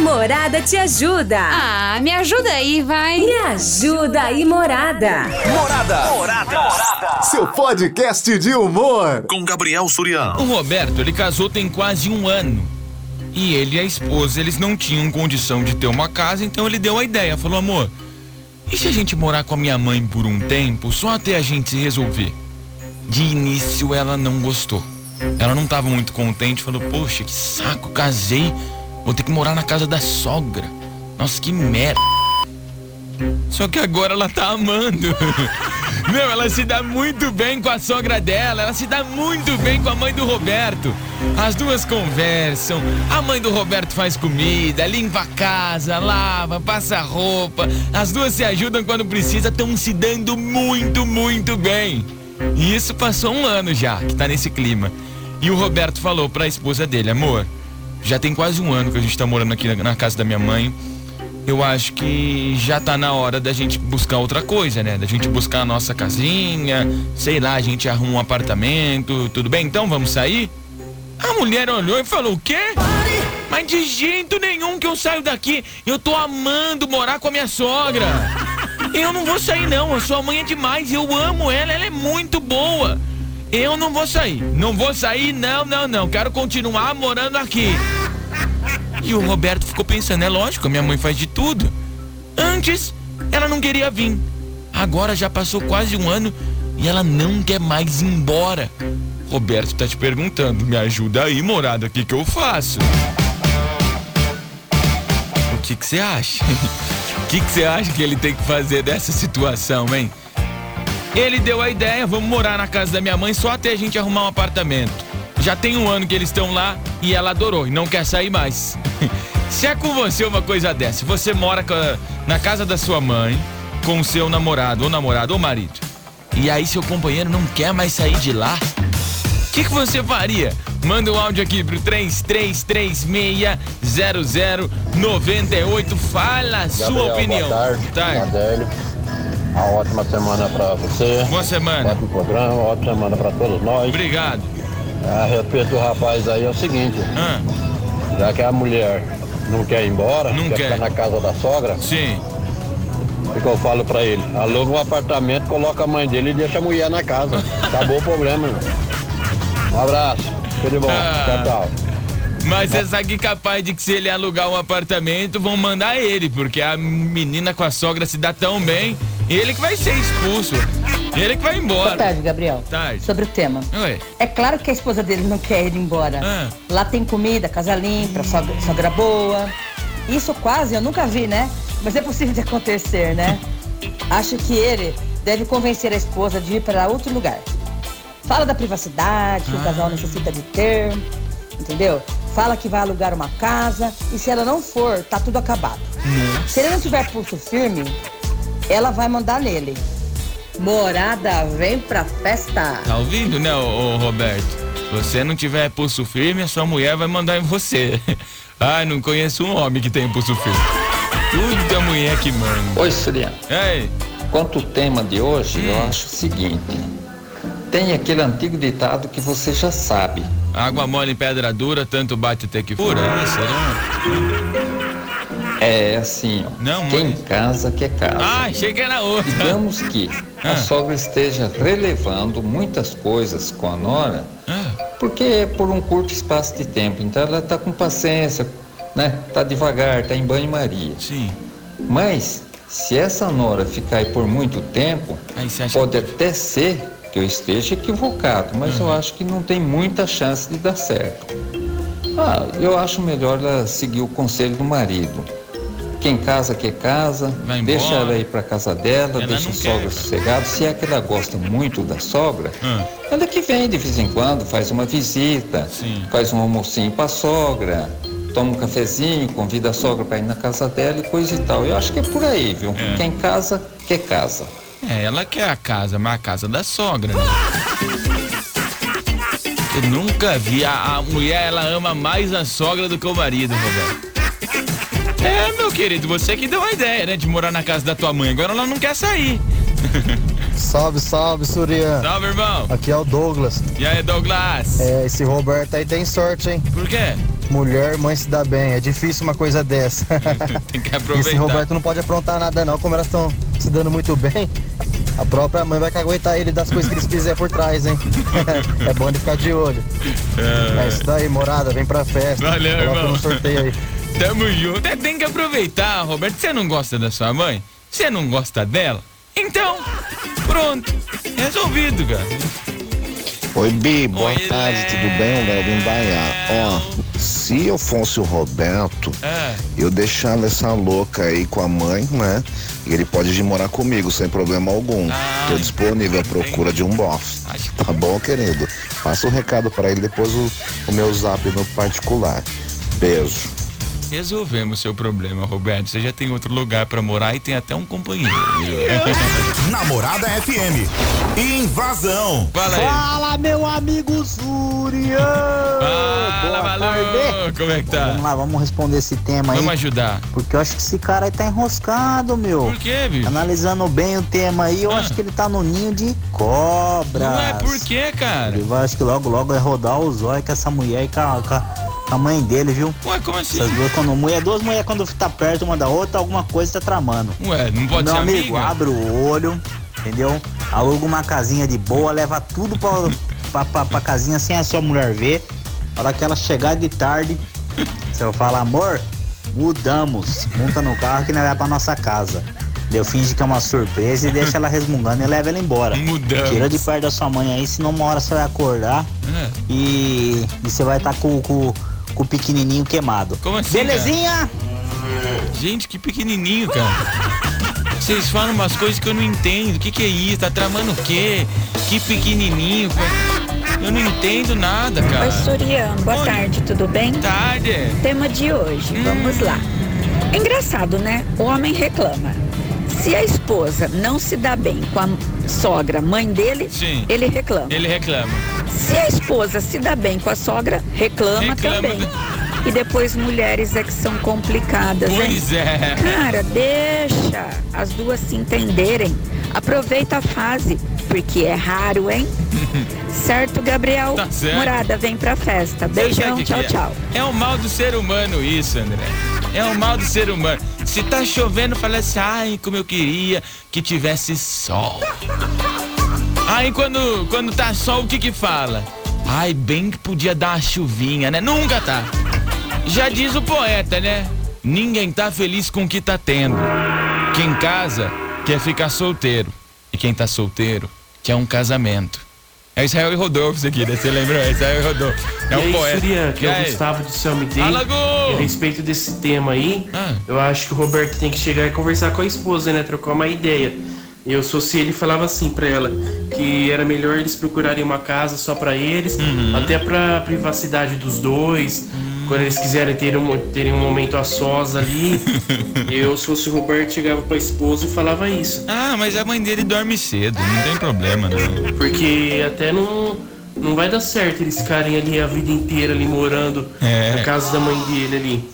Morada te ajuda. Ah, me ajuda aí, vai. Me ajuda aí, Morada. Morada. Morada. Seu podcast de humor. Com Gabriel Suriano. O Roberto, ele casou tem quase um ano. E ele e a esposa, eles não tinham condição de ter uma casa, então ele deu a ideia. Falou, amor, e se a gente morar com a minha mãe por um tempo, só até a gente se resolver? De início ela não gostou. Ela não estava muito contente, falou: Poxa, que saco, casei, vou ter que morar na casa da sogra. Nossa, que merda. Só que agora ela tá amando. Meu, ela se dá muito bem com a sogra dela, ela se dá muito bem com a mãe do Roberto. As duas conversam, a mãe do Roberto faz comida, limpa a casa, lava, passa roupa. As duas se ajudam quando precisa, estão se dando muito, muito bem. E isso passou um ano já, que tá nesse clima. E o Roberto falou pra esposa dele, amor, já tem quase um ano que a gente tá morando aqui na, na casa da minha mãe. Eu acho que já tá na hora da gente buscar outra coisa, né? Da gente buscar a nossa casinha, sei lá, a gente arruma um apartamento, tudo bem? Então vamos sair? A mulher olhou e falou: O quê? Mas de jeito nenhum que eu saio daqui. Eu tô amando morar com a minha sogra. Eu não vou sair, não. A sua mãe é demais. Eu amo ela, ela é muito boa. Eu não vou sair. Não vou sair, não, não, não. Quero continuar morando aqui. E o Roberto ficou pensando: é lógico, minha mãe faz de tudo. Antes, ela não queria vir. Agora já passou quase um ano e ela não quer mais ir embora. Roberto tá te perguntando: me ajuda aí, morada, o que, que eu faço? O que que você acha? O que você acha que ele tem que fazer dessa situação, hein? Ele deu a ideia, vamos morar na casa da minha mãe só até a gente arrumar um apartamento. Já tem um ano que eles estão lá e ela adorou e não quer sair mais. Se é com você uma coisa dessa, você mora na casa da sua mãe com o seu namorado, ou namorado, ou marido, e aí seu companheiro não quer mais sair de lá, o que, que você faria? Manda um áudio aqui pro 33360098. Fala a sua opinião. Boa tarde. Tarde. Uma ótima semana pra você. Boa semana. Ótimo programa, ótima semana pra todos nós. Obrigado. A respeito do rapaz aí é o seguinte, Ah, já que a mulher não quer ir embora, Não quer. ficar na casa da sogra, sim. o que eu falo pra ele? Aluga um apartamento, coloca a mãe dele e deixa a mulher na casa. Acabou o problema. Um abraço. Tudo de bom. Ah. Tchau, tchau. Mas você sabe que capaz de que se ele alugar um apartamento, vão mandar ele, porque a menina com a sogra se dá tão bem, ele que vai ser expulso. Ele que vai embora. Boa tarde, Gabriel. Tarde. Sobre o tema. Ué, É claro que a esposa dele não quer ir embora. Ah. Lá tem comida, casa limpa, sogra, sogra boa. Isso quase eu nunca vi, né? Mas é possível de acontecer, né? Acho que ele deve convencer a esposa de ir para outro lugar. Fala da privacidade que o casal necessita de ter, entendeu? Fala que vai alugar uma casa e se ela não for, tá tudo acabado. Se ele não tiver pulso firme, ela vai mandar nele. Morada, vem pra festa. tá ouvindo, né, ô, ô, Roberto? Se você não tiver pulso firme, a sua mulher vai mandar em você. Ai, não conheço um homem que tem pulso firme. Tudo a mulher que manda. Oi, Suriano. Ei, Quanto ao tema de hoje, eu acho o seguinte: tem aquele antigo ditado que você já sabe. água mole em pedra dura, tanto bate até que fura. É isso, né? É assim, ó. Não, quem casa quer casa. Ah, achei que era outra. Digamos que Ah. a sogra esteja relevando muitas coisas com a nora, Ah, porque é por um curto espaço de tempo. Então ela está com paciência, né? Tá devagar, tá em banho-maria. sim. Mas se essa nora ficar aí por muito tempo, pode até ser que eu esteja equivocado, mas Uhum. eu acho que não tem muita chance de dar certo. Ah, eu acho melhor ela seguir o conselho do marido. Quem casa quer casa, deixa ela ir para casa dela, Ela deixa a sogra sossegada. Se é que ela gosta muito da sogra, Ah. ela que vem de vez em quando, faz uma visita, Sim. faz um almocinho para a sogra, toma um cafezinho, convida a sogra para ir na casa dela e coisa e tal. Eu acho que é por aí, viu? É. Quem casa, quer casa. É, ela quer a casa, mas a casa da sogra, né? Eu nunca vi. A, a mulher, ela ama mais a sogra do que o marido, Roberto. É, meu querido, você que deu a ideia, né? De morar na casa da tua mãe. Agora ela não quer sair. Salve, salve, Surya. Salve, irmão. Aqui é o Douglas. E aí, Douglas? É, esse Roberto aí tem sorte, hein? Por quê? Mulher, mãe se dá bem. É difícil uma coisa dessa. Tem que Esse aproveitar. Roberto não pode aprontar nada não, como elas estão se dando muito bem. A própria mãe vai caguetar ele das coisas que eles fizer por trás, hein? é bom de ficar de olho. É isso daí, morada, vem pra festa. Valeu, Coloca irmão. no sorteio aí. Tamo junto. É, Tem que aproveitar, Roberto. Você não gosta da sua mãe? Você não gosta dela? Então, pronto. Resolvido, cara. Oi, Bi, boa Oi, tarde, Léo. tudo bem? Léo Indaiá. Ó, se eu fosse o Roberto, É. eu deixava essa louca aí com a mãe, né? E ele pode vir morar comigo sem problema algum. Ah, Tô disponível à procura de um bofe. Tá bom, querido? Passa o recado pra ele depois o, o meu zap no particular. Beijo. Resolvemos seu problema, Roberto. Você já tem outro lugar pra morar e tem até um companheiro. Namorada FM. Invasão. Fala aí. Fala, meu amigo Zurian! Fala, tarde. Como é que tá? Vamos lá, vamos responder esse tema aí. Vamos ajudar. Porque eu acho que esse cara aí tá enroscado, meu. Por quê, bicho? Analisando bem o tema aí, eu Ah. acho que ele tá no ninho de cobras. Não é por quê, cara? Vai, acho que logo, logo vai rodar os olhos com essa mulher e com a, a- mãe dele, viu? Ué, como assim? Essas duas, quando mulher, duas mulheres quando tá perto uma da outra, alguma coisa tá tramando. Ué, não pode Meu ser amigo, amiga? abre o olho, entendeu? Aluga uma casinha de boa, leva tudo pra, pra, pra, pra casinha sem a sua mulher ver. A hora que ela chegar de tarde, você vai falar, amor, mudamos. Monta no carro que nós vai pra nossa casa. Deu finge que é uma surpresa e deixa ela resmungando e leva ela embora. Mudamos. Tira de perto da sua mãe aí, senão uma hora você vai acordar É. e, e você vai estar com, com, com o pequenininho queimado. Como assim, Belezinha? Gente, que pequenininho, cara. Vocês falam umas coisas que eu não entendo. O que, que é isso? Tá tramando o quê? Que pequenininho. cara. Eu não entendo nada, cara. Oi, Surian, boa Oi. tarde, tudo bem? Tarde. Tema de hoje, vamos lá. É engraçado, né? O homem reclama. Se a esposa não se dá bem com a sogra, mãe dele, Sim. ele reclama. Ele reclama. Se a esposa se dá bem com a sogra, reclama, Reclama. também. E depois mulheres é que são complicadas, hein? Pois é. Cara, deixa as duas se entenderem. Aproveita a fase, porque é raro, hein? certo, Gabriel? Tá certo. Morada, vem pra festa. Sabe Beijão, que tchau, que é? tchau. É o mal do ser humano isso, André. É o mal do ser humano. Se tá chovendo, fala assim, ai, como eu queria que tivesse sol. Aí quando, quando tá sol, o que que fala? Ai, bem que podia dar uma chuvinha, né? Nunca tá. Já diz o poeta, né? Ninguém tá feliz com o que tá tendo. Quem casa quer ficar solteiro. E quem tá solteiro quer um casamento. É Israel e Rodolfo isso aqui, né? Você lembrou? É Israel e Rodolfo. É e um aí, poeta. Surya, que E é o? Gustavo do Céu Me Dei. A respeito desse tema aí, Ah. eu acho que o Roberto tem que chegar e conversar com a esposa, né? Trocar uma ideia. Eu sou se ele falava assim pra ela, que era melhor eles procurarem uma casa só pra eles, Uhum. até pra privacidade dos dois. Quando eles quiserem ter um, terem um momento a sós ali, eu, se fosse o Roberto, chegava pra esposa e falava isso. Ah, mas a mãe dele dorme cedo, não tem problema, não. Porque até não, não vai dar certo eles ficarem ali a vida inteira ali morando É. na casa da mãe dele ali.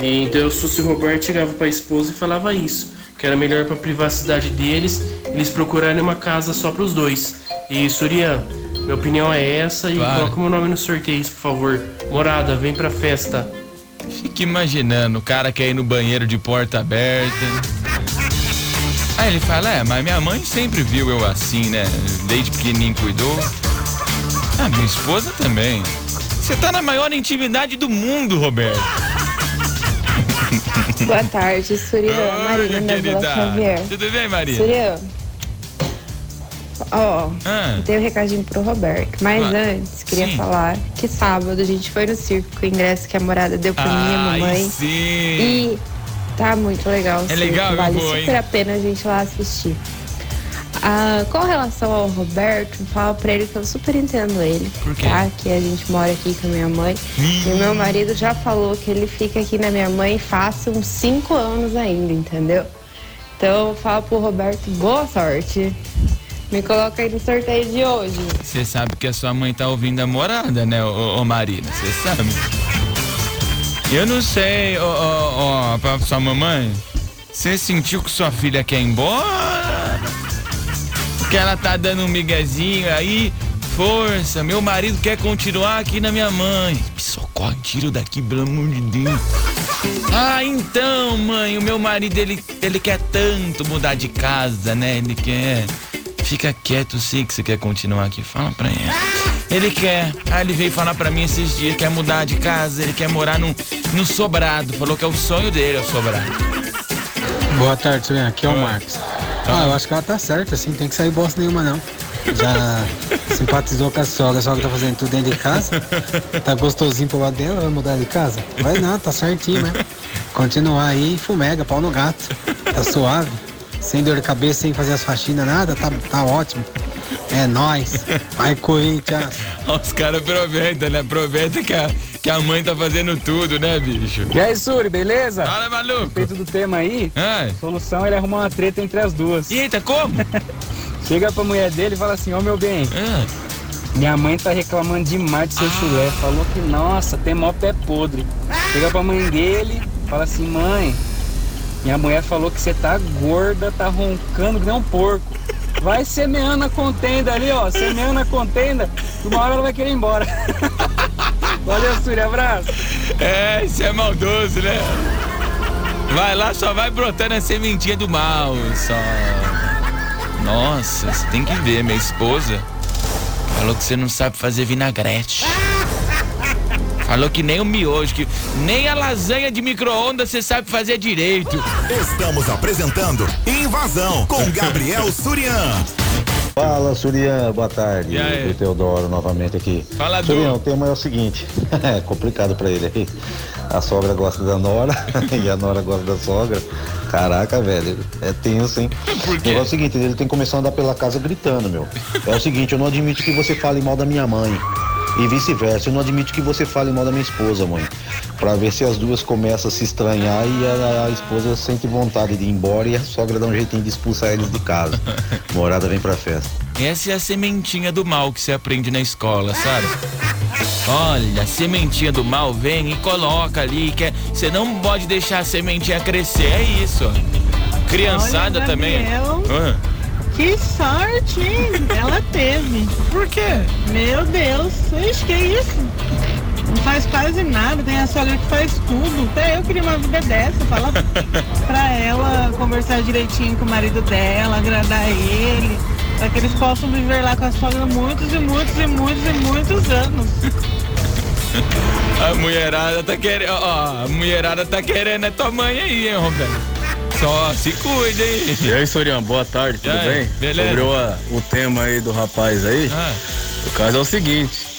E, então eu se fosse o Roberto chegava pra esposa e falava isso. Que era melhor pra privacidade deles, eles procurarem uma casa só pros dois. E Surya, minha opinião é essa e Claro. coloca meu nome no sorteio, por favor. Morada, vem pra festa. Fique imaginando, o cara quer ir no banheiro de porta aberta. Aí ele fala, é, mas minha mãe sempre viu eu assim, né? Desde pequenininho cuidou. Ah, minha esposa também. Você tá na maior intimidade do mundo, Roberto. Boa tarde, Surya. Marina querida. Xavier. Tudo bem, Maria? Surya, ó, Ah. eu tenho um recadinho pro Roberto. Mas Ah, antes, queria sim. falar que sábado a gente foi no circo com o ingresso que a morada deu pra mim e a Ai, mamãe. sim. E tá muito legal É circo, legal, vale super a pena a gente lá assistir. Ah, com relação ao Roberto, fala pra ele que eu super entendo ele. Por quê? Tá? Que a gente mora aqui com a minha mãe. E o meu marido já falou que ele fica aqui na minha mãe faz uns 5 anos ainda, entendeu? Então fala pro Roberto, boa sorte. Me coloca aí no sorteio de hoje. Você sabe que a sua mãe tá ouvindo a morada, né, ô, ô Marina? Você sabe? Eu não sei, ó, ó, pra sua mamãe. Você sentiu que sua filha quer ir embora? Que ela tá dando um miguezinho aí, força. Meu marido quer continuar aqui na minha mãe. Me socorre, tiro daqui, pelo amor de Deus. Ah, então, mãe, o meu marido, ele, ele quer tanto mudar de casa, né? Ele quer. Fica quieto, sei que você quer continuar aqui. Fala pra ele. Ele quer. Ah, ele veio falar pra mim esses dias, quer mudar de casa, ele quer morar no, no sobrado. Falou que é o sonho dele, é o sobrado. Boa tarde, Juliana. Aqui é o Marcos. Ah, eu acho que ela tá certa, assim, tem que sair bosta nenhuma não. Já simpatizou com a sogra, a sogra tá fazendo tudo dentro de casa. Tá gostosinho pro lado dela, vai mudar de casa? Vai não, tá certinho, né? Continuar aí, fumega, pau no gato. Tá suave. Sem dor de cabeça, sem fazer as faxinas, nada, tá, tá ótimo. É nóis. Vai, Corinthians. Os caras aproveitam, né? Aproveita que a, que a mãe tá fazendo tudo, né, bicho? E aí, Suri, beleza? Fala, maluco. Respeito do tema aí, Ai. solução é ele arrumar uma treta entre as duas. Eita, como? Chega pra mulher dele e fala assim, ô meu bem, Ah, minha mãe tá reclamando demais do seu chulé. Falou que, nossa, tem mó pé podre. Chega pra mãe dele, fala assim, mãe, minha mulher falou que você tá gorda, tá roncando que nem um porco. Vai semeando a contenda ali, ó, semeando a contenda, que uma hora ela vai querer ir embora. Valeu, Suri, abraço. É, isso é maldoso, né? Vai lá, só vai brotando a sementinha do mal, só. Nossa, você tem que ver, minha esposa falou que você não sabe fazer vinagrete. Falou que nem o miojo, que nem a lasanha de micro-ondas você sabe fazer direito. Estamos apresentando Invasão com Gabriel Surian. Fala, Surian, boa tarde. E aí? O Teodoro novamente aqui. Fala, Surian, o tema é o seguinte, é complicado pra ele aí. A sogra gosta da nora e a nora gosta da sogra. Caraca, velho, é tenso, hein? Por quê? O negócio é o seguinte, ele tem que começar a andar pela casa gritando, meu. É o seguinte, eu não admito que você fale mal da minha mãe. E vice-versa, eu não admito que você fale mal da minha esposa, mãe. Pra ver se as duas começam a se estranhar e a, a esposa sente vontade de ir embora e a sogra dá um jeitinho de expulsar eles de casa. Morada vem pra festa. Essa é a sementinha do mal que você aprende na escola, sabe? Olha, a sementinha do mal vem e coloca ali, que é- você não pode deixar a sementinha crescer, é isso. ó. Criançada Olha, também. Ah, Que sorte, hein? Ela teve. Por quê? Meu Deus, ixi, que isso? Não faz quase nada, tem a sogra que faz tudo. Até eu queria uma vida dessa, fala pra ela conversar direitinho com o marido dela, agradar ele, pra que eles possam viver lá com a sogra muitos e muitos e muitos e muitos anos. a mulherada tá querendo. Ó, a mulherada tá querendo é tua mãe aí, hein, Roberto? Só se cuida, hein? E aí, Soriano, boa tarde, tudo aí, bem? beleza? Sobre o, o tema aí do rapaz aí, Ah. o caso é o seguinte.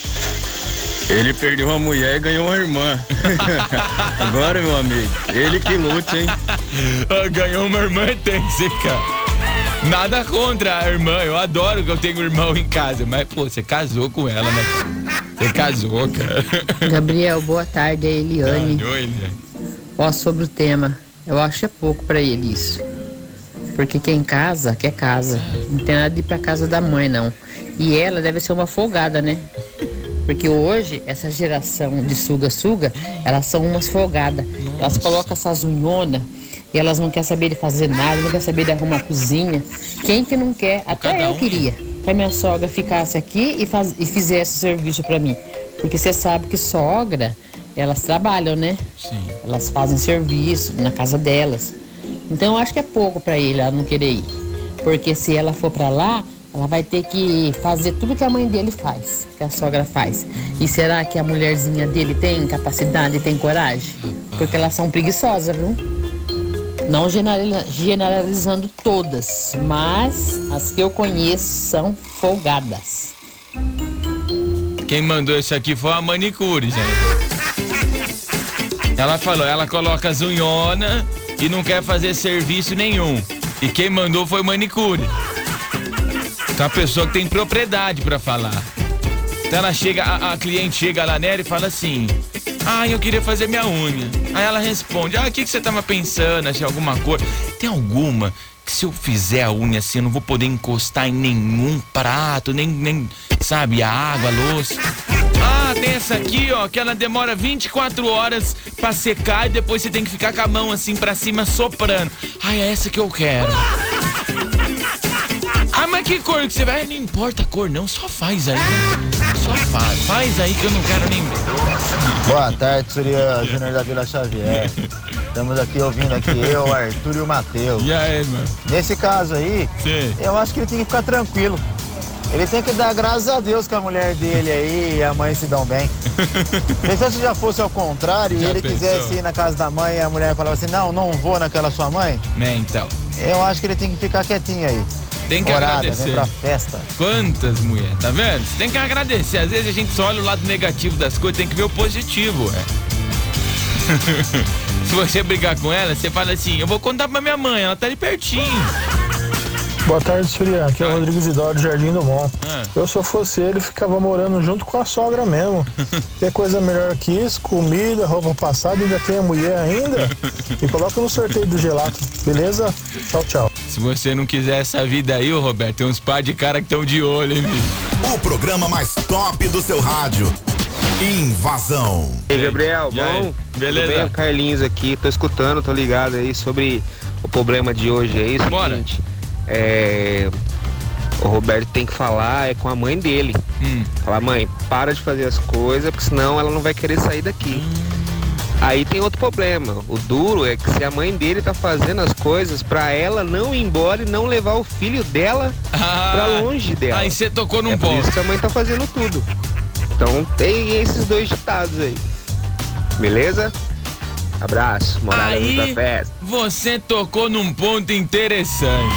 Ele perdeu uma mulher e ganhou uma irmã. Agora, meu amigo, ele que lute, hein? Ah, Ganhou uma irmã ser, cara. Nada contra a irmã, eu adoro que eu tenho um irmão em casa, mas pô, você casou com ela, né? Você casou, cara. Gabriel, boa tarde, é Eliane. Oi, Eliane. Ó, sobre o tema, eu acho que é pouco pra ele isso. Porque quem casa, quer casa. Não tem nada de ir pra casa da mãe, não. E ela deve ser uma folgada, né? Porque hoje, essa geração de suga-suga, elas são umas folgadas. Elas colocam essas unhonas e elas não querem saber de fazer nada, não querem saber de arrumar a cozinha. Quem que não quer? Até eu queria que a minha sogra ficasse aqui e, faz, e fizesse o serviço pra mim. Porque você sabe que sogra, elas trabalham, né? Sim. Elas fazem serviço na casa delas. Então eu acho que é pouco pra ele ela não querer ir. Porque se ela for pra lá, ela vai ter que fazer tudo que a mãe dele faz, que a sogra faz. E será que a mulherzinha dele tem capacidade, tem coragem? Porque elas são preguiçosas, viu? Não generali- generalizando todas, mas as que eu conheço são folgadas. Quem mandou isso aqui foi a manicure, gente. Ela falou, ela coloca as unhonas e não quer fazer serviço nenhum. E quem mandou foi manicure. A pessoa que tem propriedade pra falar. Então ela chega, a, a cliente chega lá nela e fala assim: Ah, eu queria fazer minha unha. Aí ela responde: Ah, o que, que você tava pensando? Achei alguma coisa. Tem alguma que se eu fizer a unha assim, eu não vou poder encostar em nenhum prato, nem, nem sabe, a água, a louça. Ah, tem essa aqui, ó, que ela demora 24 horas pra secar e depois você tem que ficar com a mão assim pra cima soprando. Ah, é essa que eu quero. Que cor que você vai? Não importa a cor, não, só faz aí. Só faz. Faz aí que eu não quero nem ver. Boa tarde, Surya Júnior da Vila Xavier. Estamos aqui ouvindo aqui eu, o Arthur e o Matheus. E aí, mano? Nesse caso aí, Sim. eu acho que ele tem que ficar tranquilo. Ele tem que dar graças a Deus que a mulher dele aí e a mãe se dão bem. Pensou se já fosse ao contrário e ele pensou? quisesse ir na casa da mãe e a mulher falava assim, não, não vou naquela sua mãe? Né, então. Eu acho que ele tem que ficar quietinho aí. Tem que Morada, agradecer. Vem pra festa. Quantas mulheres, tá vendo? Você tem que agradecer. Às vezes a gente só olha o lado negativo das coisas, tem que ver o positivo, é. Se você brigar com ela, você fala assim, eu vou contar pra minha mãe, ela tá ali pertinho. Boa tarde, Surya. Aqui é o Rodrigo Isidoro, Jardim do Bom. Ah. Eu, se eu fosse ele, ficava morando junto com a sogra mesmo. Tem coisa melhor que isso, comida, roupa passada, ainda tem a mulher ainda. E coloca no sorteio do gelato, beleza? Tchau, tchau. Se você não quiser essa vida aí, ô Roberto, tem uns par de cara que estão de olho, hein, bicho? O programa mais top do seu rádio. Invasão. Ei, Gabriel, E aí? bom? Beleza? Tudo bem? Carlinhos aqui, tô escutando, tô ligado aí sobre o problema de hoje aí. Bora. Seguinte, é, o Roberto tem que falar é com a mãe dele. Hum. Falar, mãe, para de fazer as coisas, porque senão ela não vai querer sair daqui. Aí tem outro problema. O duro é que se a mãe dele tá fazendo as coisas pra ela não ir embora e não levar o filho dela pra longe dela. Ah, Aí você tocou num é por ponto. isso que a mãe tá fazendo tudo. Então tem esses dois ditados aí. Beleza? Abraço, morada Aí da festa. você tocou num ponto interessante.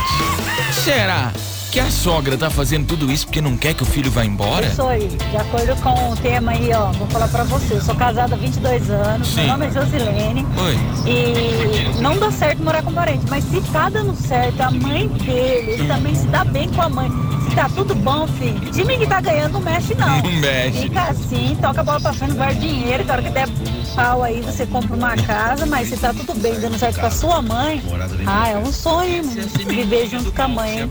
Será que a sogra tá fazendo tudo isso porque não quer que o filho vá embora? Isso aí, de acordo com o tema aí, ó, vou falar pra você. Eu sou casada há 22 anos, Sim. meu nome é Josilene. Oi. E não dá certo morar com parente, mas se tá dando certo, a mãe dele, ele também se dá bem com a mãe. Se tá tudo bom, filho, time que tá ganhando não mexe não. Não mexe. Fica assim, toca a bola pra frente, guarda dinheiro, que a hora que der pau aí você compra uma casa, mas se tá tudo bem, dando certo com a sua mãe, ah, é um sonho, viver junto com a mãe, hein?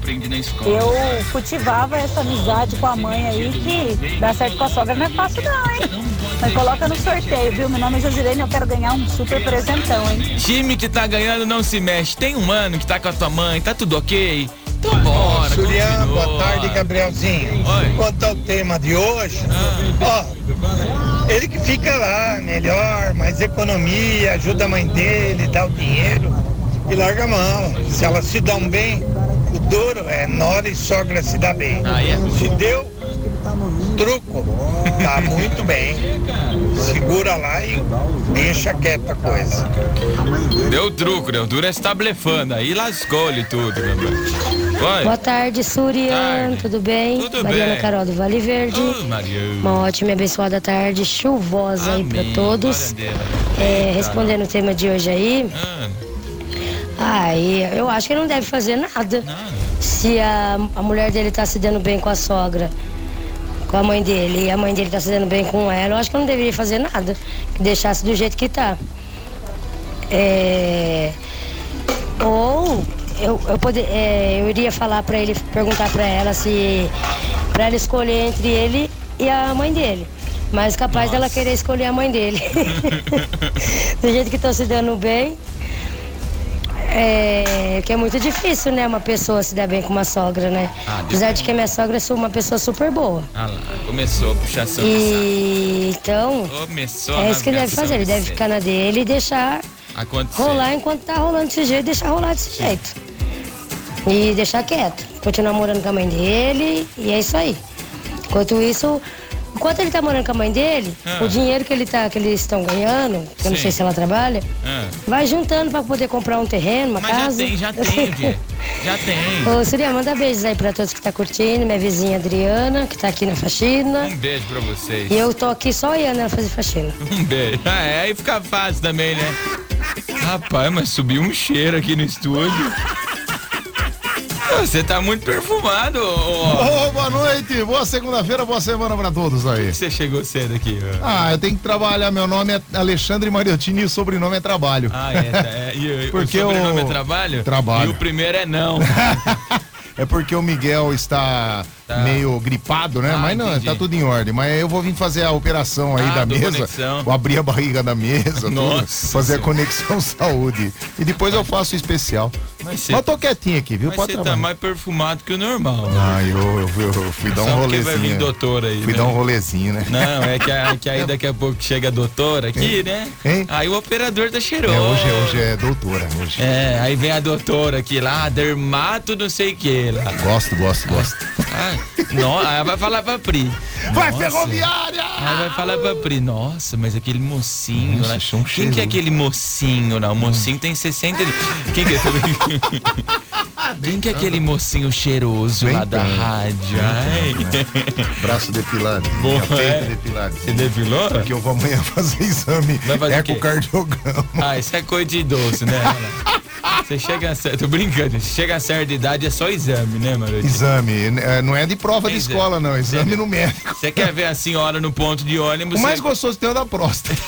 Eu cultivava essa amizade com a mãe aí, que dá certo com a sogra não é fácil não, hein? Mas coloca no sorteio, viu? Meu nome é Josilene, eu quero ganhar um super presentão, hein? Time que tá ganhando não se mexe. Tem um ano que tá com a tua mãe, tá tudo ok? Então bora, Julian, continua. boa tarde, Gabrielzinho. Quanto ao tema de hoje, ó, ele que fica lá, melhor, mais economia, ajuda a mãe dele, dá o dinheiro e larga a mão. Se elas se dão bem, o duro é nora e sogra se dá bem. Se deu, truco, tá muito bem. Segura lá e deixa quieta a coisa. Deu truco, né? O duro é se tá blefando. Aí lascou-lhe tudo, meu. Vai. Boa tarde, Surian. Tudo bem? Tudo Mariana bem. Carol do Vale Verde. Mariana. Uma ótima e abençoada tarde chuvosa aí pra todos. É, respondendo o tema de hoje aí. Aí, eu acho que ele não deve fazer nada. Se a, a mulher dele tá se dando bem com a sogra, com a mãe dele, e a mãe dele tá se dando bem com ela, eu acho que eu não deveria fazer nada. Que deixasse do jeito que tá. É, ou eu, eu, poder, é, eu iria falar pra ele, perguntar pra ela se. pra ela escolher entre ele e a mãe dele. Mas capaz dela querer escolher a mãe dele. Do jeito que estão se dando bem. É, que é muito difícil, né? Uma pessoa se dar bem com uma sogra, né? Ah, Apesar de que a minha sogra é uma pessoa super boa. Ah lá, começou a puxação E então, Começou é isso que ele deve fazer. Ele deve de ficar na dele e deixar Acontecer. rolar enquanto tá rolando desse jeito, deixar rolar desse jeito. E deixar quieto. Continuar morando com a mãe dele e é isso aí. Enquanto isso, enquanto ele tá morando com a mãe dele, Ah. o dinheiro que, ele tá, que eles estão ganhando, que eu não sei se ela trabalha, Ah. vai juntando pra poder comprar um terreno, uma Mas casa. já tem, já tem, Diego. Já tem. Ô, Surya, manda beijos aí pra todos que tá curtindo, minha vizinha Adriana, que tá aqui na faxina. Um beijo pra vocês. E eu tô aqui só olhando ela fazer faxina. Um beijo. Ah, é, aí fica fácil também, né? Rapaz, mas subiu um cheiro aqui no estúdio. Você tá muito perfumado. Ô, boa noite, boa segunda-feira, boa semana pra todos aí. Você chegou cedo aqui, ó. Ah, eu tenho que trabalhar. Meu nome é Alexandre Mariottini e o sobrenome é Trabalho. Ah, é, tá, é. E, Porque o sobrenome é trabalho? Trabalho. E o primeiro é não. É porque o Miguel está Tá. meio gripado, né? Ah, mas não, entendi. tá tudo em ordem. Mas eu vou vir fazer a operação aí Ah, da mesa. conexão. Vou abrir a barriga da mesa, tudo, Nossa fazer a conexão saúde. E depois eu faço o especial. Mas Mas, eu tô quietinho aqui, viu? Mas Pode você tá mais perfumado que o normal. Ah, eu, eu, fui- eu fui dar um rolezinho. vai vir doutor aí, Fui né? dar um rolezinho, né? Não, é que, a- que aí daqui a pouco chega a doutora aqui, né? Aí o operador tá cheiroso. É, hoje, hoje é doutora, hoje. É, aí vem a doutora aqui lá, dermato não sei o que lá. Gosto, gosto, gosto. Ah, não, aí ela vai falar pra Pri. Vai, Nossa. ferroviária! Aí vai falar pra Pri, nossa, mas aquele mocinho Nossa, lá. achou um Quem que é aquele mocinho lá? O mocinho tem 60. Quem que é? Quem que é aquele mocinho cheiroso lá da rádio? Ai. Braço depilado. Boa, peito é? depilado. Você depilou? Porque eu vou amanhã fazer exame Vai fazer o quê? ecocardiograma. Ah, isso é coisa de idoso, né? Você chega a certa. Tô brincando, você chega a certa idade é só exame, né, Marotinho? Exame, é, não é de prova de Exame. escola, não. Exame no médico. Você quer ver a senhora no ponto de ônibus? O mais você- gostoso tem é o da próstata.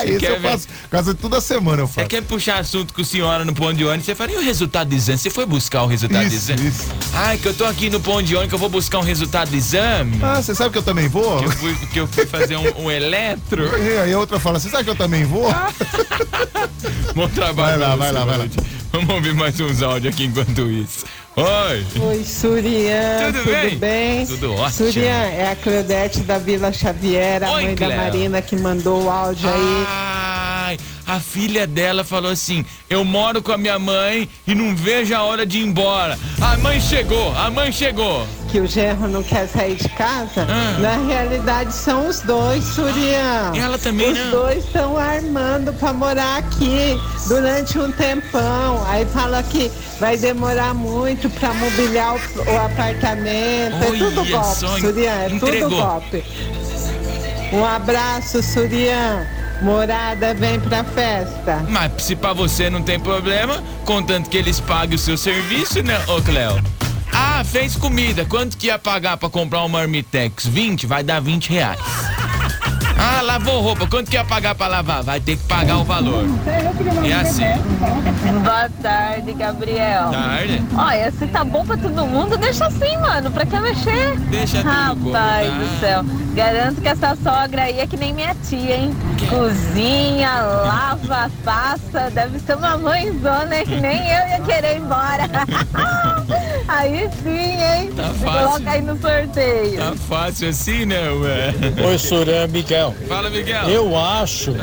Aí Você esse quer eu faço, quase toda semana eu Você faço. quer puxar assunto com a senhora no ponto de ônibus? Você fala, e o resultado do exame? Você foi buscar o resultado do Isso, exame? isso. Ai, que eu tô aqui no ponto de ônibus que eu vou buscar um resultado do exame. Ah, você sabe que eu também vou? Que eu fui, que eu fui fazer um, um eletro. E aí a outra fala, você sabe que eu também vou? Bom trabalho. Vai lá, vai você, lá, vai lá. Vamos ouvir mais uns áudios aqui enquanto isso. Oi. Oi, Surian, Tudo tudo, bem? Tudo ótimo. Surian, é a Claudete da Vila Xavier, a Oi, mãe Cleo. da Marina que mandou o áudio aí. Ai, a filha dela falou assim: Eu moro com a minha mãe e não vejo a hora de ir embora. A mãe chegou, a mãe chegou. Que o genro não quer sair de casa. Ah. Na realidade, são os dois, Surian. Ela também Os não. dois estão armando pra morar aqui durante um tempão. Aí fala que vai demorar muito pra mobiliar o, o apartamento. é tudo Olha golpe, só, Surian. É entregou. tudo golpe. Um abraço, Surian. Morada, vem pra festa. Mas se pra você não tem problema, contanto que eles paguem o seu serviço, né, ô Cléo? Ah, fez comida. Quanto que ia pagar pra comprar um Marmitex? 20? Vai dar 20 reais. Ah, lavou roupa. Quanto que ia pagar pra lavar? Vai ter que pagar o valor. E assim. Boa tarde, Gabriel. Tarde. Olha, se tá bom pra todo mundo, deixa assim, mano. Pra que mexer? Deixa tudo Rapaz tá. do céu. Garanto que essa sogra aí é que nem minha tia, hein? Cozinha, lava, passa. Deve ser uma mãezona, hein? Que nem eu ia querer ir embora. aí sim, hein? Tá fácil. Coloca aí no sorteio. Tá fácil assim, né, ué? Oi, Surã, Miguel. Fala, Miguel. Eu acho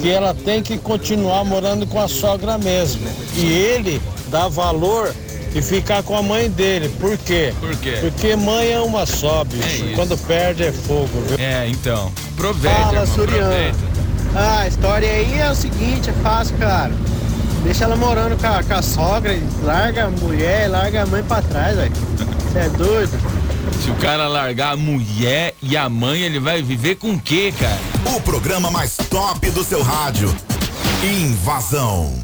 que ela tem que continuar morando com a sogra mesmo. E ele dá valor e ficar com a mãe dele. Por quê? Por quê? Porque mãe é uma só, bicho. isso. Quando perde é fogo, viu? É, então. Aproveita, Fala, irmão, Surian. aproveita. Ah, a história aí é o seguinte, é fácil, cara. Deixa ela morando com a, com a sogra, e larga a mulher, larga a mãe pra trás, velho. Você é doido? Se o cara largar a mulher e a mãe, ele vai viver com o quê, cara? O programa mais top do seu rádio. Invasão.